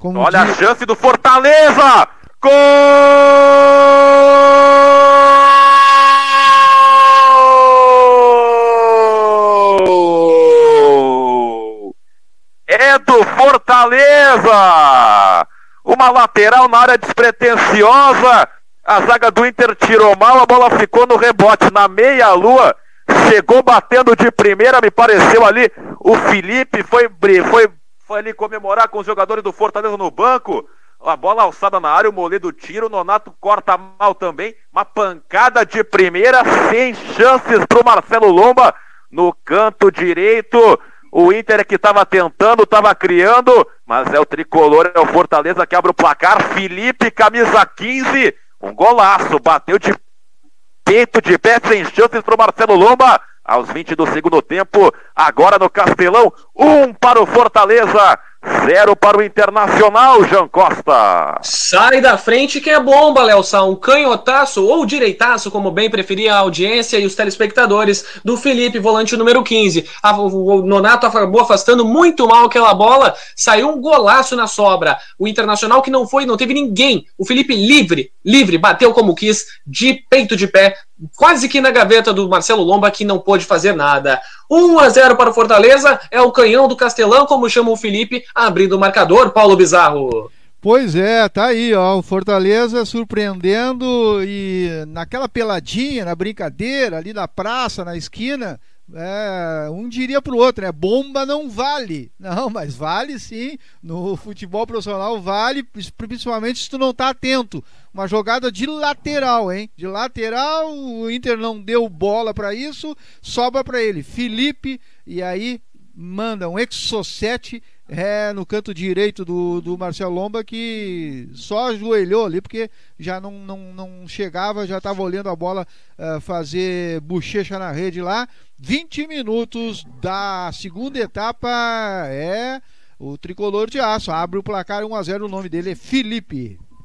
Como Olha diz- a chance do Fortaleza! Gol! É do Fortaleza! Uma lateral na área despretensiosa. A zaga do Inter tirou mal, a bola ficou no rebote na meia-lua. Chegou batendo de primeira, me pareceu ali. O Felipe foi, foi, foi ali comemorar com os jogadores do Fortaleza no banco. A bola alçada na área, o Moledo tira, o Nonato corta mal também. Uma pancada de primeira, sem chances pro Marcelo Lomba no canto direito. O Inter é que estava tentando, estava criando, mas é o tricolor, é o Fortaleza que abre o placar. Felipe, camisa 15, um golaço, bateu de peito de pé, sem chances para o Marcelo Lomba. Aos 20 do segundo tempo, agora no Castelão, um para o Fortaleza, zero para o Internacional, Jean Costa. Sai da frente que é bomba, Léo Sá. Um canhotaço ou direitaço, como bem preferia a audiência e os telespectadores, do Felipe, volante número 15. A- o o Nonato acabou afastando muito mal aquela bola, saiu um golaço na sobra. O Internacional que não foi, não teve ninguém. O Felipe livre, livre, bateu como quis, de peito de pé, quase que na gaveta do Marcelo Lomba, que não pôde fazer nada. 1 a 0 para o Fortaleza, é o canhão do Castelão, como chama o Felipe, abrindo o marcador, Paulo Bizarro. Pois é, tá aí, ó, o Fortaleza surpreendendo e naquela peladinha, na brincadeira, ali na praça, na esquina, é, um diria pro outro, né? Bomba não vale. Não, mas vale sim. No futebol profissional vale, principalmente se tu não tá atento. Uma jogada de lateral, hein? De lateral, o Inter não deu bola pra isso, sobra pra ele. Felipe, e aí manda um exocete é, no canto direito do, do Marcelo Lomba que só ajoelhou ali porque já não, não, não chegava, já estava olhando a bola ah, fazer bochecha na rede lá. 20 minutos da segunda etapa é o tricolor de aço. Abre o placar 1 a 0 o nome dele é Felipe.